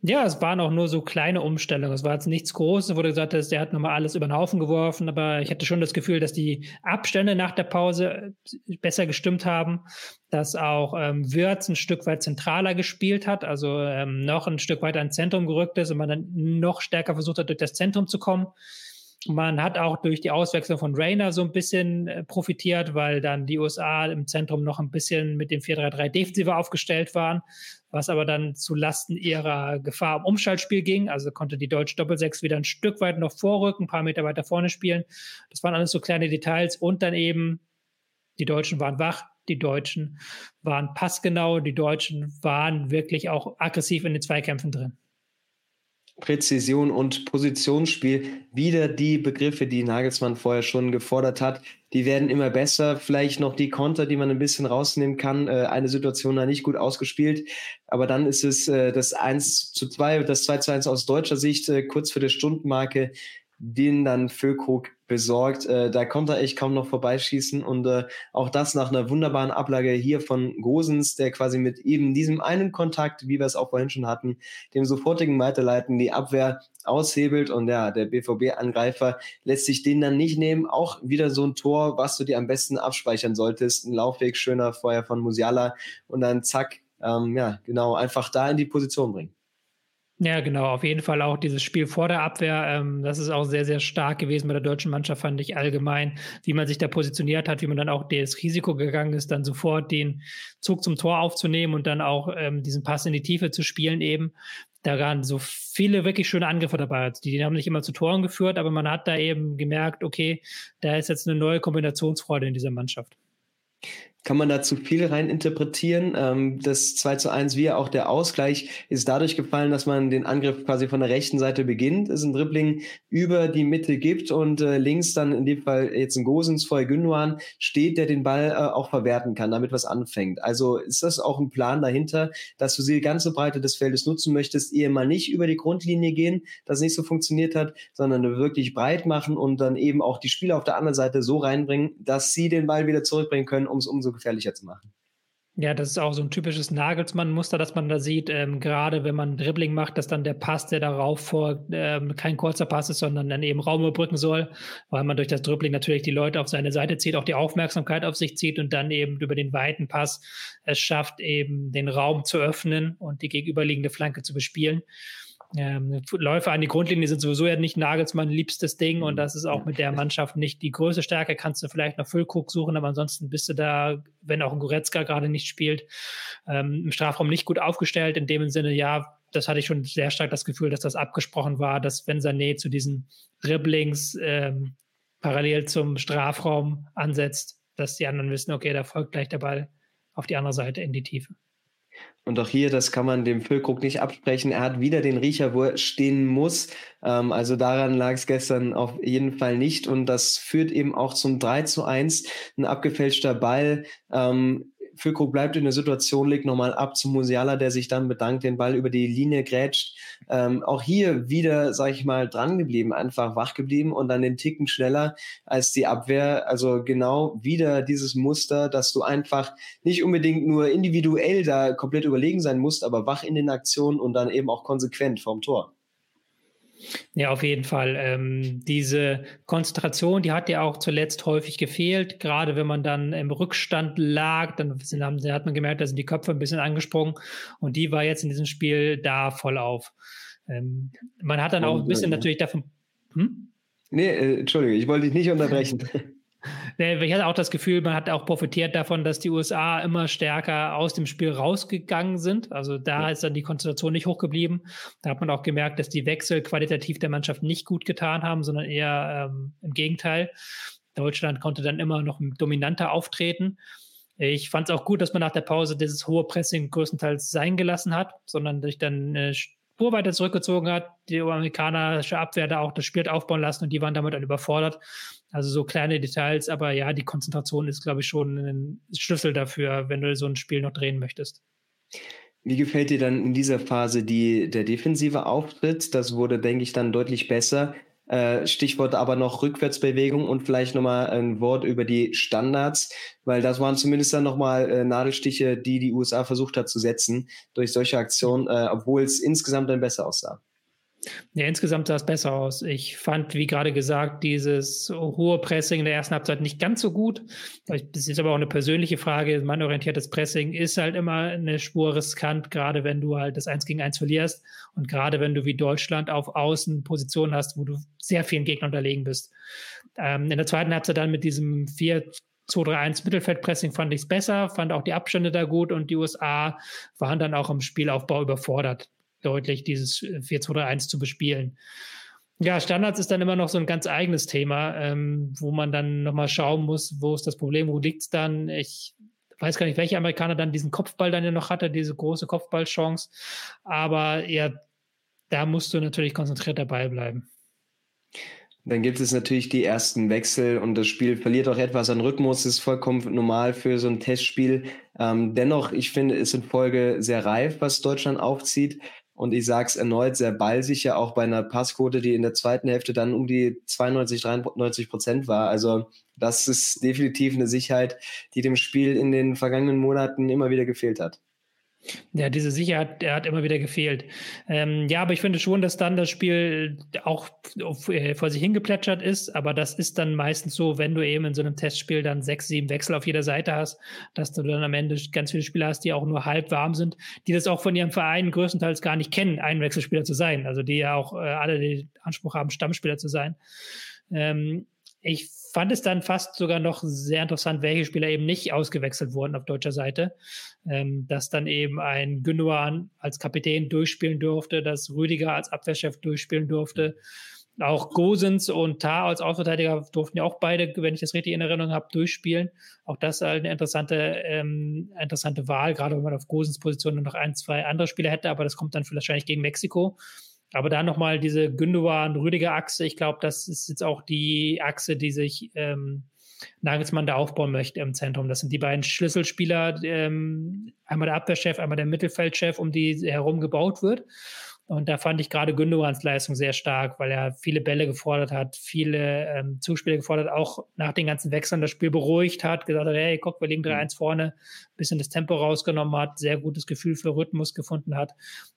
Ja, es waren auch nur so kleine Umstellungen. Es war jetzt nichts Großes, wo du gesagt hast, der hat nochmal alles über den Haufen geworfen, aber ich hatte schon das Gefühl, dass die Abstände nach der Pause äh, besser gestimmt haben, dass auch ähm, Wirtz ein Stück weit zentraler gespielt hat, also ähm, noch ein Stück weiter ins Zentrum gerückt ist und man dann noch stärker versucht hat, durch das Zentrum zu kommen. Man hat auch durch die Auswechslung von Rainer so ein bisschen äh, profitiert, weil dann die USA im Zentrum noch ein bisschen mit dem 4-3-3 defensiver aufgestellt waren, was aber dann zu Lasten ihrer Gefahr im Umschaltspiel ging. Also konnte die deutsche Doppelsechs wieder ein Stück weit noch vorrücken, ein paar Meter weiter vorne spielen. Das waren alles so kleine Details und dann eben die Deutschen waren wach, die Deutschen waren passgenau, die Deutschen waren wirklich auch aggressiv in den Zweikämpfen drin. Präzision und Positionsspiel, wieder die Begriffe, die Nagelsmann vorher schon gefordert hat, die werden immer besser. Vielleicht noch die Konter, die man ein bisschen rausnehmen kann. Äh, eine Situation da nicht gut ausgespielt, aber dann ist es äh, das 1 zu 2, das 2 zu 1 aus deutscher Sicht, äh, kurz für die Stundenmarke den dann Füllkrug besorgt. Äh, da konnte er echt kaum noch vorbeischießen und äh, auch das nach einer wunderbaren Ablage hier von Gosens, der quasi mit eben diesem einen Kontakt, wie wir es auch vorhin schon hatten, dem sofortigen Weiterleiten die Abwehr aushebelt und ja, der BVB-Angreifer lässt sich den dann nicht nehmen. Auch wieder so ein Tor, was du dir am besten abspeichern solltest. Ein Laufweg schöner vorher von Musiala und dann zack, ähm, ja, genau, einfach da in die Position bringen. Ja, genau, auf jeden Fall auch dieses Spiel vor der Abwehr. Ähm, das ist auch sehr, sehr stark gewesen bei der deutschen Mannschaft, fand ich allgemein, wie man sich da positioniert hat, wie man dann auch das Risiko gegangen ist, dann sofort den Zug zum Tor aufzunehmen und dann auch ähm, diesen Pass in die Tiefe zu spielen eben. Da waren so viele wirklich schöne Angriffe dabei. Also die, die haben nicht immer zu Toren geführt, aber man hat da eben gemerkt, okay, da ist jetzt eine neue Kombinationsfreude in dieser Mannschaft kann man da zu viel rein interpretieren. Ähm, das 2 zu 1, wie auch der Ausgleich, ist dadurch gefallen, dass man den Angriff quasi von der rechten Seite beginnt, es ein Dribbling über die Mitte gibt und äh, links dann in dem Fall jetzt ein Gosens vor Gündogan steht, der den Ball äh, auch verwerten kann, damit was anfängt. Also ist das auch ein Plan dahinter, dass du die ganze Breite des Feldes nutzen möchtest, ehe mal nicht über die Grundlinie gehen, das nicht so funktioniert hat, sondern wirklich breit machen und dann eben auch die Spieler auf der anderen Seite so reinbringen, dass sie den Ball wieder zurückbringen können, um es umso gefährlicher zu machen. Ja, das ist auch so ein typisches Nagelsmann-Muster, das man da sieht. Ähm, gerade wenn man Dribbling macht, dass dann der Pass, der darauf vor ähm, kein kurzer Pass ist, sondern dann eben Raum überbrücken soll, weil man durch das Dribbling natürlich die Leute auf seine Seite zieht, auch die Aufmerksamkeit auf sich zieht und dann eben über den weiten Pass es schafft, eben den Raum zu öffnen und die gegenüberliegende Flanke zu bespielen. Ähm, Läufe an die Grundlinie sind sowieso ja nicht Nagelsmann liebstes Ding und das ist auch mit der Mannschaft nicht die größte Stärke. Kannst du vielleicht noch Füllkrug suchen, aber ansonsten bist du da, wenn auch ein Goretzka gerade nicht spielt, ähm, im Strafraum nicht gut aufgestellt. In dem Sinne, ja, das hatte ich schon sehr stark das Gefühl, dass das abgesprochen war, dass wenn Sané zu diesen Dribblings ähm, parallel zum Strafraum ansetzt, dass die anderen wissen, okay, da folgt gleich der Ball auf die andere Seite in die Tiefe. Und auch hier, das kann man dem Füllkrug nicht absprechen. Er hat wieder den Riecher, wo er stehen muss. Ähm, also daran lag es gestern auf jeden Fall nicht. Und das führt eben auch zum 3 zu 1. Ein abgefälschter Ball. Ähm, Füllkrug bleibt in der Situation, legt nochmal ab zu Musiala, der sich dann bedankt, den Ball über die Linie grätscht. Ähm, auch hier wieder, sag ich mal, dran geblieben, einfach wach geblieben und dann den Ticken schneller als die Abwehr. Also genau wieder dieses Muster, dass du einfach nicht unbedingt nur individuell da komplett überlegen sein musst, aber wach in den Aktionen und dann eben auch konsequent vom Tor. Ja, auf jeden Fall. Ähm, diese Konzentration, die hat ja auch zuletzt häufig gefehlt. Gerade wenn man dann im Rückstand lag, dann sind, haben, hat man gemerkt, da sind die Köpfe ein bisschen angesprungen. Und die war jetzt in diesem Spiel da voll auf. Ähm, man hat dann auch ein bisschen natürlich davon. Hm? Nee, äh, Entschuldige, ich wollte dich nicht unterbrechen. Ich hatte auch das Gefühl, man hat auch profitiert davon, dass die USA immer stärker aus dem Spiel rausgegangen sind. Also da ja. ist dann die Konzentration nicht hochgeblieben. Da hat man auch gemerkt, dass die Wechsel qualitativ der Mannschaft nicht gut getan haben, sondern eher ähm, im Gegenteil. Deutschland konnte dann immer noch dominanter auftreten. Ich fand es auch gut, dass man nach der Pause dieses hohe Pressing größtenteils sein gelassen hat, sondern sich dann eine Spur weiter zurückgezogen hat, die amerikanische Abwehr da auch das Spiel aufbauen lassen und die waren damit dann überfordert. Also so kleine Details, aber ja, die Konzentration ist, glaube ich, schon ein Schlüssel dafür, wenn du so ein Spiel noch drehen möchtest. Wie gefällt dir dann in dieser Phase die, der defensive Auftritt? Das wurde, denke ich, dann deutlich besser. Äh, Stichwort aber noch Rückwärtsbewegung und vielleicht nochmal ein Wort über die Standards, weil das waren zumindest dann nochmal äh, Nadelstiche, die die USA versucht hat zu setzen durch solche Aktionen, äh, obwohl es insgesamt dann besser aussah. Ja, insgesamt sah es besser aus. Ich fand, wie gerade gesagt, dieses hohe Pressing in der ersten Halbzeit nicht ganz so gut. Das ist aber auch eine persönliche Frage. Mannorientiertes Pressing ist halt immer eine Spur riskant, gerade wenn du halt das Eins gegen Eins verlierst und gerade wenn du wie Deutschland auf Außen Positionen hast, wo du sehr vielen Gegnern unterlegen bist. Ähm, in der zweiten Halbzeit dann mit diesem 4 2-3-1 Mittelfeldpressing fand ich es besser, fand auch die Abstände da gut und die USA waren dann auch im Spielaufbau überfordert deutlich, dieses 4-2-3-1 zu bespielen. Ja, Standards ist dann immer noch so ein ganz eigenes Thema, ähm, wo man dann nochmal schauen muss, wo ist das Problem, wo liegt es dann. Ich weiß gar nicht, welcher Amerikaner dann diesen Kopfball dann ja noch hatte, diese große Kopfballchance. Aber ja, da musst du natürlich konzentriert dabei bleiben. Dann gibt es natürlich die ersten Wechsel und das Spiel verliert auch etwas an Rhythmus. Das ist vollkommen normal für so ein Testspiel. Ähm, dennoch, ich finde, ist in Folge sehr reif, was Deutschland aufzieht. Und ich sage es erneut, sehr ballsicher, auch bei einer Passquote, die in der zweiten Hälfte dann um die 92, 93 Prozent war. Also das ist definitiv eine Sicherheit, die dem Spiel in den vergangenen Monaten immer wieder gefehlt hat. Ja, diese Sicherheit, der hat immer wieder gefehlt. Ähm, ja, aber ich finde schon, dass dann das Spiel auch äh, vor sich hingeplätschert ist. Aber das ist dann meistens so, wenn du eben in so einem Testspiel dann sechs, sieben Wechsel auf jeder Seite hast, dass du dann am Ende ganz viele Spieler hast, die auch nur halb warm sind, die das auch von ihrem Verein größtenteils gar nicht kennen, ein Wechselspieler zu sein. Also die ja auch äh, alle den Anspruch haben, Stammspieler zu sein. Ähm, ich fand es dann fast sogar noch sehr interessant, welche Spieler eben nicht ausgewechselt wurden auf deutscher Seite. Ähm, dass dann eben ein Gündogan als Kapitän durchspielen durfte, dass Rüdiger als Abwehrchef durchspielen durfte. Auch Gosens und Tar als Außenverteidiger durften ja auch beide, wenn ich das richtig in Erinnerung habe, durchspielen. Auch das eine interessante, ähm, interessante Wahl, gerade wenn man auf Gosens Position noch ein, zwei andere Spieler hätte, aber das kommt dann wahrscheinlich gegen Mexiko. Aber da nochmal diese Gündogan-Rüdiger-Achse, ich glaube, das ist jetzt auch die Achse, die sich ähm, Nagelsmann da aufbauen möchte im Zentrum. Das sind die beiden Schlüsselspieler, ähm, einmal der Abwehrchef, einmal der Mittelfeldchef, um die herum gebaut wird. Und da fand ich gerade Gündogans Leistung sehr stark, weil er viele Bälle gefordert hat, viele ähm, Zuspiele gefordert, auch nach den ganzen Wechseln das Spiel beruhigt hat, gesagt hat, hey, guck, wir liegen 3-1 mhm. vorne, ein bisschen das Tempo rausgenommen hat, sehr gutes Gefühl für Rhythmus gefunden hat.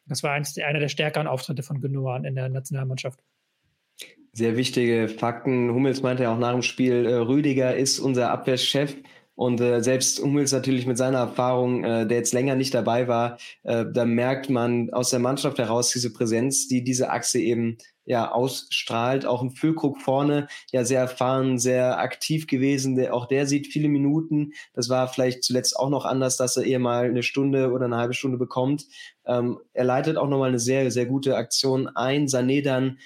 Das war eins, einer der stärkeren Auftritte von Gündogan in der Nationalmannschaft. Sehr wichtige Fakten. Hummels meinte ja auch nach dem Spiel, äh, Rüdiger ist unser Abwehrchef. Und äh, selbst Hummels natürlich mit seiner Erfahrung, äh, der jetzt länger nicht dabei war, äh, da merkt man aus der Mannschaft heraus diese Präsenz, die diese Achse eben ja ausstrahlt. Auch ein Füllkrug vorne, ja sehr erfahren, sehr aktiv gewesen. Der, auch der sieht viele Minuten. Das war vielleicht zuletzt auch noch anders, dass er eher mal eine Stunde oder eine halbe Stunde bekommt. Ähm, er leitet auch nochmal eine sehr, sehr gute Aktion ein. Sané dann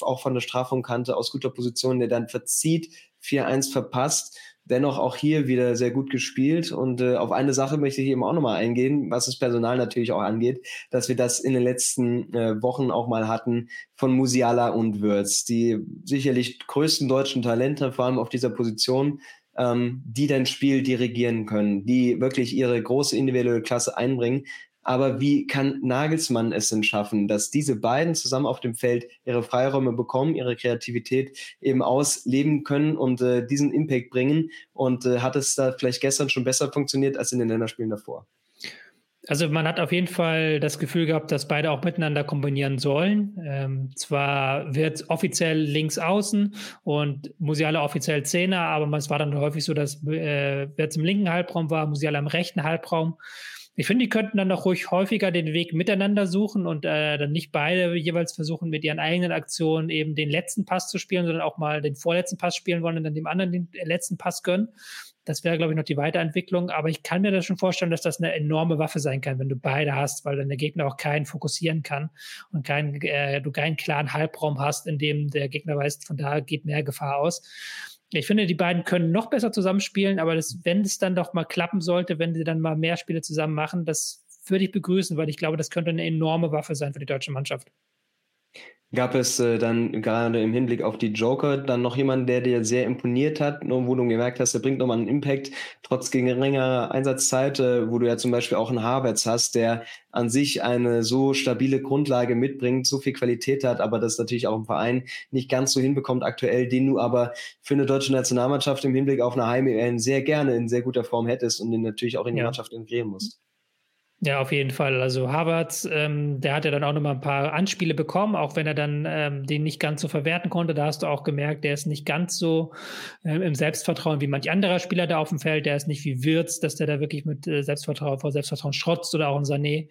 auch von der Strafraumkante aus guter Position, der dann verzieht, 4-1 verpasst dennoch auch hier wieder sehr gut gespielt. Und äh, auf eine Sache möchte ich eben auch nochmal eingehen, was das Personal natürlich auch angeht, dass wir das in den letzten äh, Wochen auch mal hatten von Musiala und Würz, die sicherlich größten deutschen Talente, vor allem auf dieser Position, ähm, die dein Spiel dirigieren können, die wirklich ihre große individuelle Klasse einbringen. Aber wie kann Nagelsmann es denn schaffen, dass diese beiden zusammen auf dem Feld ihre Freiräume bekommen, ihre Kreativität eben ausleben können und äh, diesen Impact bringen? Und äh, hat es da vielleicht gestern schon besser funktioniert als in den Länderspielen davor? Also man hat auf jeden Fall das Gefühl gehabt, dass beide auch miteinander kombinieren sollen. Ähm, zwar wird offiziell links außen und Musiala offiziell Zehner, aber es war dann häufig so, dass äh, Wirtz im linken Halbraum war, Musiala im rechten Halbraum. Ich finde, die könnten dann noch ruhig häufiger den Weg miteinander suchen und äh, dann nicht beide jeweils versuchen, mit ihren eigenen Aktionen eben den letzten Pass zu spielen, sondern auch mal den vorletzten Pass spielen wollen und dann dem anderen den letzten Pass gönnen. Das wäre, glaube ich, noch die Weiterentwicklung. Aber ich kann mir das schon vorstellen, dass das eine enorme Waffe sein kann, wenn du beide hast, weil dann der Gegner auch keinen fokussieren kann und kein, äh, du keinen klaren Halbraum hast, in dem der Gegner weiß, von da geht mehr Gefahr aus. Ich finde, die beiden können noch besser zusammenspielen, aber das, wenn es dann doch mal klappen sollte, wenn sie dann mal mehr Spiele zusammen machen, das würde ich begrüßen, weil ich glaube, das könnte eine enorme Waffe sein für die deutsche Mannschaft. Gab es äh, dann gerade im Hinblick auf die Joker dann noch jemanden, der dir sehr imponiert hat, wo du gemerkt hast, der bringt nochmal einen Impact, trotz geringer Einsatzzeit, äh, wo du ja zum Beispiel auch einen Havertz hast, der an sich eine so stabile Grundlage mitbringt, so viel Qualität hat, aber das natürlich auch im Verein nicht ganz so hinbekommt aktuell, den du aber für eine deutsche Nationalmannschaft im Hinblick auf eine Heim sehr gerne in sehr guter Form hättest und den natürlich auch in die ja. Mannschaft integrieren musst. Ja, auf jeden Fall. Also Harvard, ähm, der hat ja dann auch nochmal ein paar Anspiele bekommen, auch wenn er dann ähm, den nicht ganz so verwerten konnte. Da hast du auch gemerkt, der ist nicht ganz so ähm, im Selbstvertrauen wie manch anderer Spieler da auf dem Feld. Der ist nicht wie Wirtz, dass der da wirklich mit äh, Selbstvertrauen vor Selbstvertrauen strotzt oder auch ein Sané.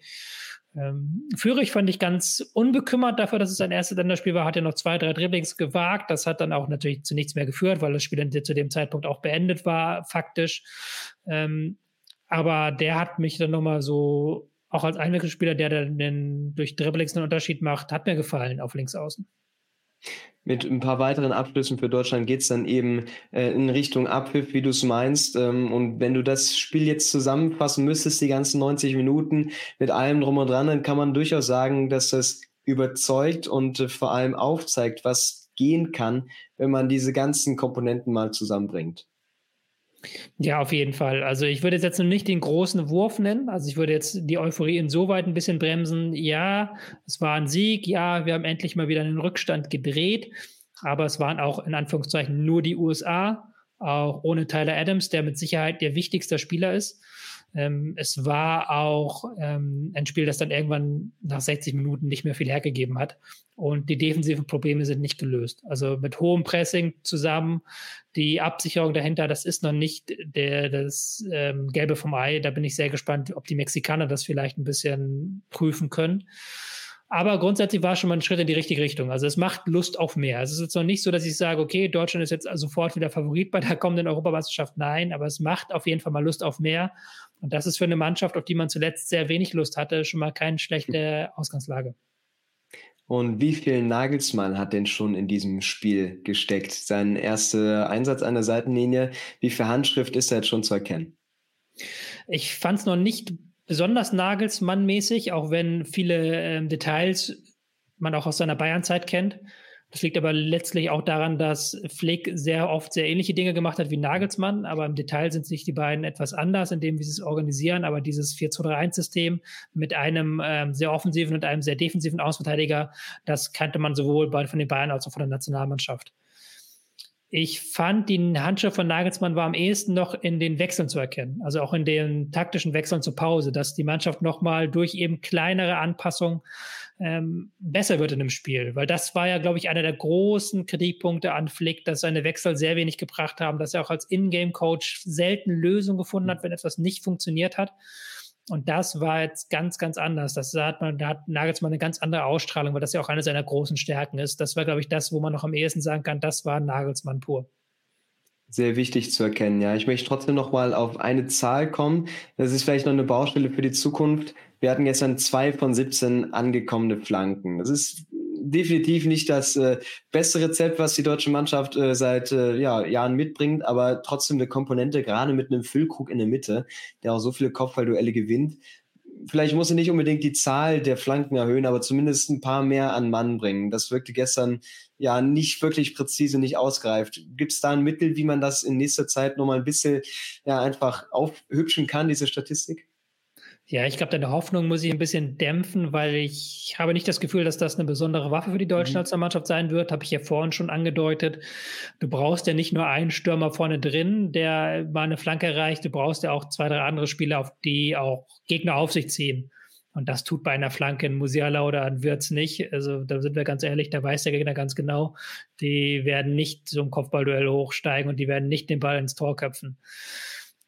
Ähm, Führig fand ich ganz unbekümmert dafür, dass es sein erstes Länderspiel war, hat er noch zwei, drei Dribblings gewagt. Das hat dann auch natürlich zu nichts mehr geführt, weil das Spiel dann zu dem Zeitpunkt auch beendet war, faktisch. Ähm, aber der hat mich dann nochmal so, auch als Einwechselspieler, der dann durch Dribblings einen Unterschied macht, hat mir gefallen auf Linksaußen. Mit ein paar weiteren Abschlüssen für Deutschland geht es dann eben äh, in Richtung Abpfiff, wie du es meinst. Ähm, und wenn du das Spiel jetzt zusammenfassen müsstest, die ganzen 90 Minuten mit allem drum und dran, dann kann man durchaus sagen, dass das überzeugt und äh, vor allem aufzeigt, was gehen kann, wenn man diese ganzen Komponenten mal zusammenbringt. Ja, auf jeden Fall. Also ich würde jetzt noch nicht den großen Wurf nennen. Also ich würde jetzt die Euphorie insoweit ein bisschen bremsen. Ja, es war ein Sieg. Ja, wir haben endlich mal wieder einen Rückstand gedreht. Aber es waren auch in Anführungszeichen nur die USA, auch ohne Tyler Adams, der mit Sicherheit der wichtigste Spieler ist. Ähm, es war auch ähm, ein Spiel, das dann irgendwann nach 60 Minuten nicht mehr viel hergegeben hat. Und die defensiven Probleme sind nicht gelöst. Also mit hohem Pressing zusammen, die Absicherung dahinter, das ist noch nicht der, das ähm, Gelbe vom Ei. Da bin ich sehr gespannt, ob die Mexikaner das vielleicht ein bisschen prüfen können. Aber grundsätzlich war schon mal ein Schritt in die richtige Richtung. Also es macht Lust auf mehr. Es ist jetzt noch nicht so, dass ich sage, okay, Deutschland ist jetzt sofort wieder Favorit bei der kommenden Europameisterschaft. Nein, aber es macht auf jeden Fall mal Lust auf mehr. Und das ist für eine Mannschaft, auf die man zuletzt sehr wenig Lust hatte, schon mal keine schlechte Ausgangslage. Und wie viel Nagelsmann hat denn schon in diesem Spiel gesteckt? Sein erster Einsatz an der Seitenlinie, wie viel Handschrift ist da jetzt schon zu erkennen? Ich fand es noch nicht besonders Nagelsmann-mäßig, auch wenn viele ähm, Details man auch aus seiner Bayern-Zeit kennt. Das liegt aber letztlich auch daran, dass Flick sehr oft sehr ähnliche Dinge gemacht hat wie Nagelsmann, aber im Detail sind sich die beiden etwas anders, indem wie sie es organisieren. Aber dieses 4-2-3-1-System mit einem ähm, sehr offensiven und einem sehr defensiven Außenverteidiger, das kannte man sowohl bei, von den Bayern als auch von der Nationalmannschaft. Ich fand, die Handschrift von Nagelsmann war am ehesten noch in den Wechseln zu erkennen, also auch in den taktischen Wechseln zur Pause, dass die Mannschaft nochmal durch eben kleinere Anpassungen ähm, besser wird in dem Spiel. Weil das war ja, glaube ich, einer der großen Kritikpunkte an Flick, dass seine Wechsel sehr wenig gebracht haben, dass er auch als Ingame-Coach selten Lösungen gefunden hat, wenn etwas nicht funktioniert hat. Und das war jetzt ganz, ganz anders. Das da hat man, da hat Nagelsmann eine ganz andere Ausstrahlung, weil das ja auch eine seiner großen Stärken ist. Das war, glaube ich, das, wo man noch am ehesten sagen kann, das war Nagelsmann pur. Sehr wichtig zu erkennen, ja. Ich möchte trotzdem noch mal auf eine Zahl kommen. Das ist vielleicht noch eine Baustelle für die Zukunft. Wir hatten gestern zwei von 17 angekommene Flanken. Das ist definitiv nicht das äh, beste Rezept, was die deutsche Mannschaft äh, seit äh, ja, Jahren mitbringt, aber trotzdem eine Komponente, gerade mit einem Füllkrug in der Mitte, der auch so viele Kopfballduelle gewinnt. Vielleicht muss er nicht unbedingt die Zahl der Flanken erhöhen, aber zumindest ein paar mehr an Mann bringen. Das wirkte gestern ja nicht wirklich präzise, nicht ausgreift. Gibt es da ein Mittel, wie man das in nächster Zeit nochmal ein bisschen ja, einfach aufhübschen kann, diese Statistik? Ja, ich glaube, deine Hoffnung muss ich ein bisschen dämpfen, weil ich habe nicht das Gefühl, dass das eine besondere Waffe für die deutsche mhm. Nationalmannschaft sein wird. Habe ich ja vorhin schon angedeutet. Du brauchst ja nicht nur einen Stürmer vorne drin, der mal eine Flanke erreicht. Du brauchst ja auch zwei, drei andere Spieler, auf die auch Gegner auf sich ziehen. Und das tut bei einer Flanke in Musiala oder an Wirtz nicht. Also da sind wir ganz ehrlich, da weiß der Gegner ganz genau, die werden nicht so ein Kopfballduell hochsteigen und die werden nicht den Ball ins Tor köpfen.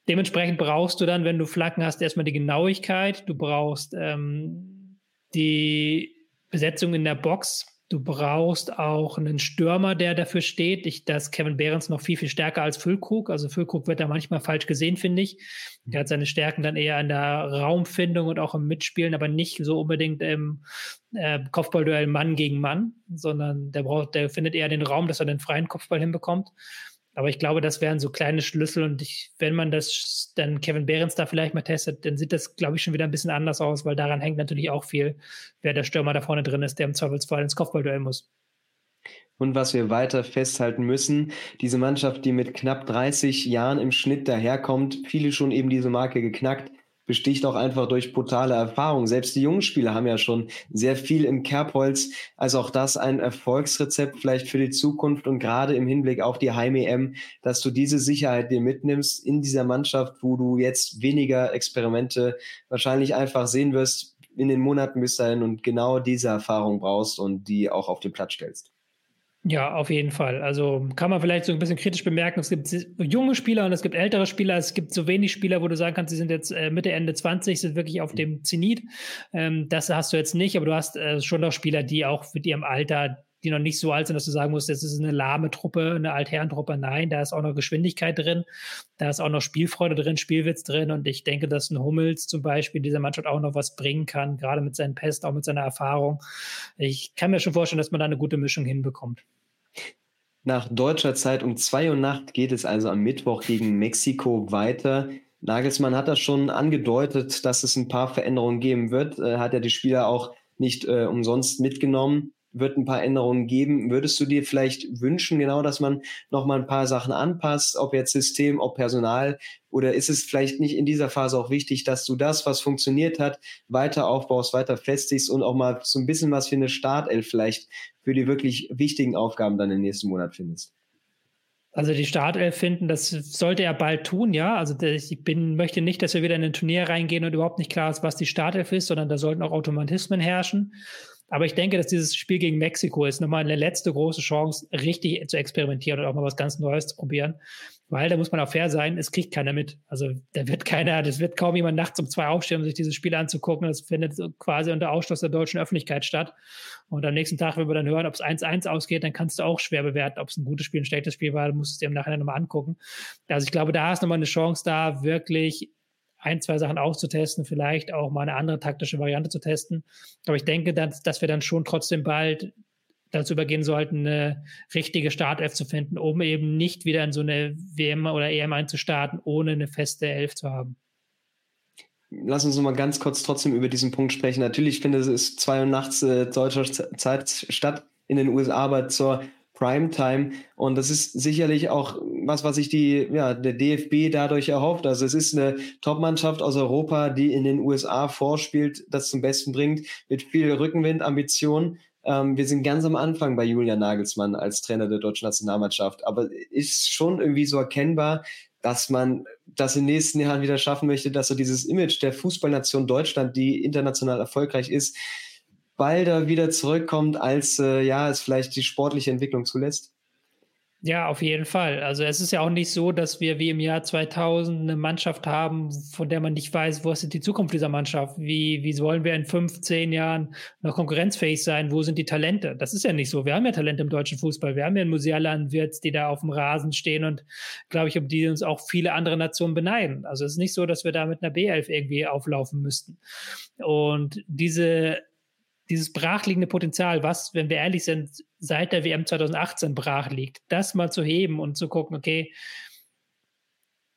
Dementsprechend brauchst du dann, wenn du Flanken hast, erstmal die Genauigkeit. Du brauchst ähm, die Besetzung in der Box. Du brauchst auch einen Stürmer, der dafür steht. Ich, da ist Kevin Behrens noch viel, viel stärker als Füllkrug. Also Füllkrug wird da manchmal falsch gesehen, finde ich. Der hat seine Stärken dann eher in der Raumfindung und auch im Mitspielen, aber nicht so unbedingt im äh, Kopfballduell Mann gegen Mann, sondern der braucht, der findet eher den Raum, dass er den freien Kopfball hinbekommt. Aber ich glaube, das wären so kleine Schlüssel und ich, wenn man das dann Kevin Behrens da vielleicht mal testet, dann sieht das, glaube ich, schon wieder ein bisschen anders aus, weil daran hängt natürlich auch viel, wer der Stürmer da vorne drin ist, der im Zweifelsfall ins Kopfballduell muss. Und was wir weiter festhalten müssen, diese Mannschaft, die mit knapp 30 Jahren im Schnitt daherkommt, viele schon eben diese Marke geknackt, besticht auch einfach durch brutale Erfahrung. Selbst die jungen Spieler haben ja schon sehr viel im Kerbholz. Also auch das ein Erfolgsrezept vielleicht für die Zukunft und gerade im Hinblick auf die Heim-EM, dass du diese Sicherheit dir mitnimmst in dieser Mannschaft, wo du jetzt weniger Experimente wahrscheinlich einfach sehen wirst in den Monaten bis dahin und genau diese Erfahrung brauchst und die auch auf den Platz stellst. Ja, auf jeden Fall. Also kann man vielleicht so ein bisschen kritisch bemerken, es gibt junge Spieler und es gibt ältere Spieler. Es gibt so wenig Spieler, wo du sagen kannst, sie sind jetzt äh, Mitte, Ende 20, sind wirklich auf dem Zenit. Ähm, das hast du jetzt nicht, aber du hast äh, schon noch Spieler, die auch mit ihrem Alter die noch nicht so alt sind, dass du sagen musst, das ist eine lahme Truppe, eine Altherrentruppe. Nein, da ist auch noch Geschwindigkeit drin, da ist auch noch Spielfreude drin, Spielwitz drin. Und ich denke, dass ein Hummels zum Beispiel dieser Mannschaft auch noch was bringen kann, gerade mit seinen Pest, auch mit seiner Erfahrung. Ich kann mir schon vorstellen, dass man da eine gute Mischung hinbekommt. Nach deutscher Zeit um zwei Uhr Nacht geht es also am Mittwoch gegen Mexiko weiter. Nagelsmann hat das schon angedeutet, dass es ein paar Veränderungen geben wird. Er hat ja die Spieler auch nicht äh, umsonst mitgenommen wird ein paar Änderungen geben. Würdest du dir vielleicht wünschen, genau, dass man noch mal ein paar Sachen anpasst, ob jetzt System, ob Personal, oder ist es vielleicht nicht in dieser Phase auch wichtig, dass du das, was funktioniert hat, weiter aufbaust, weiter festigst und auch mal so ein bisschen was für eine Startelf vielleicht für die wirklich wichtigen Aufgaben dann im nächsten Monat findest? Also die Startelf finden, das sollte er bald tun, ja. Also ich bin, möchte nicht, dass wir wieder in ein Turnier reingehen und überhaupt nicht klar ist, was die Startelf ist, sondern da sollten auch Automatismen herrschen. Aber ich denke, dass dieses Spiel gegen Mexiko ist nochmal eine letzte große Chance, richtig zu experimentieren und auch mal was ganz Neues zu probieren. Weil da muss man auch fair sein, es kriegt keiner mit. Also da wird keiner, das wird kaum jemand nachts um zwei aufstehen, um sich dieses Spiel anzugucken. Das findet quasi unter Ausschluss der deutschen Öffentlichkeit statt. Und am nächsten Tag, wenn wir dann hören, ob es 1-1 ausgeht, dann kannst du auch schwer bewerten, ob es ein gutes Spiel, ein schlechtes Spiel war. Du musst es dir im Nachhinein nochmal angucken. Also ich glaube, da ist nochmal eine Chance da, wirklich ein, zwei Sachen auszutesten, vielleicht auch mal eine andere taktische Variante zu testen. Aber ich denke, dass, dass wir dann schon trotzdem bald dazu übergehen sollten, eine richtige Startelf zu finden, um eben nicht wieder in so eine WM oder EM einzustarten, ohne eine feste Elf zu haben. Lass uns noch mal ganz kurz trotzdem über diesen Punkt sprechen. Natürlich finde es ist zwei Uhr nachts äh, deutscher Zeit statt in den USA, aber zur Primetime. Und das ist sicherlich auch was, was sich die, ja, der DFB dadurch erhofft. Also es ist eine Top-Mannschaft aus Europa, die in den USA vorspielt, das zum Besten bringt, mit viel Rückenwind, Ambition. Ähm, wir sind ganz am Anfang bei Julian Nagelsmann als Trainer der deutschen Nationalmannschaft. Aber ist schon irgendwie so erkennbar, dass man das in den nächsten Jahren wieder schaffen möchte, dass so dieses Image der Fußballnation Deutschland, die international erfolgreich ist, balder wieder zurückkommt, als äh, ja, es vielleicht die sportliche Entwicklung zulässt? Ja, auf jeden Fall. Also es ist ja auch nicht so, dass wir wie im Jahr 2000 eine Mannschaft haben, von der man nicht weiß, wo ist die Zukunft dieser Mannschaft? Wie, wie wollen wir in 15 Jahren noch konkurrenzfähig sein? Wo sind die Talente? Das ist ja nicht so. Wir haben ja Talente im deutschen Fußball. Wir haben ja einen Musiala Wirtz, die da auf dem Rasen stehen und glaube ich, um die uns auch viele andere Nationen beneiden. Also es ist nicht so, dass wir da mit einer B11 irgendwie auflaufen müssten. Und diese dieses brachliegende Potenzial, was, wenn wir ehrlich sind, seit der WM 2018 brach liegt, das mal zu heben und zu gucken, okay,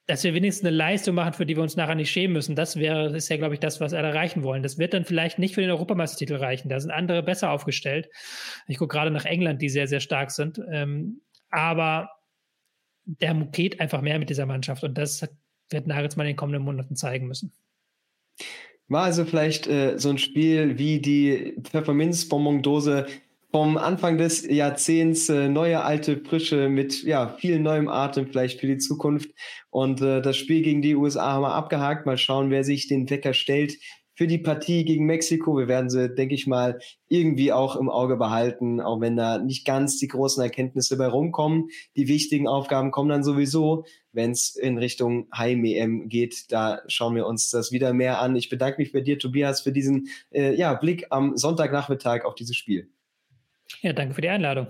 dass wir wenigstens eine Leistung machen, für die wir uns nachher nicht schämen müssen, das wäre, ist ja, glaube ich, das, was wir erreichen wollen. Das wird dann vielleicht nicht für den Europameistertitel reichen. Da sind andere besser aufgestellt. Ich gucke gerade nach England, die sehr, sehr stark sind. Ähm, aber der geht einfach mehr mit dieser Mannschaft und das wird Nagelsmann in den kommenden Monaten zeigen müssen. War also vielleicht äh, so ein Spiel wie die Pfefferminz-Bonbon-Dose vom Anfang des Jahrzehnts, äh, neue, alte, frische, mit ja, viel neuem Atem vielleicht für die Zukunft. Und äh, das Spiel gegen die USA haben wir abgehakt. Mal schauen, wer sich den Wecker stellt für die Partie gegen Mexiko. Wir werden sie, denke ich mal, irgendwie auch im Auge behalten, auch wenn da nicht ganz die großen Erkenntnisse bei rumkommen. Die wichtigen Aufgaben kommen dann sowieso, wenn es in Richtung Heim-EM geht. Da schauen wir uns das wieder mehr an. Ich bedanke mich bei dir, Tobias, für diesen äh, ja, Blick am Sonntagnachmittag auf dieses Spiel. Ja, danke für die Einladung.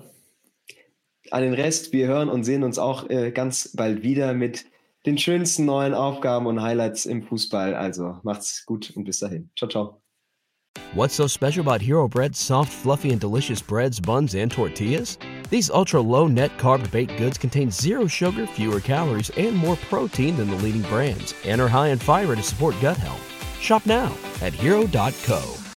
An den Rest, wir hören und sehen uns auch äh, ganz bald wieder mit den schönsten neuen Aufgaben und Highlights im Fußball. Also macht's gut und bis dahin. Ciao, ciao. What's so special about Hero Bread's soft, fluffy, and delicious breads, buns, and tortillas? These ultra low net carb baked goods contain zero sugar, fewer calories, and more protein than the leading brands, and are high in fiber to support gut health. Shop now at hero.co.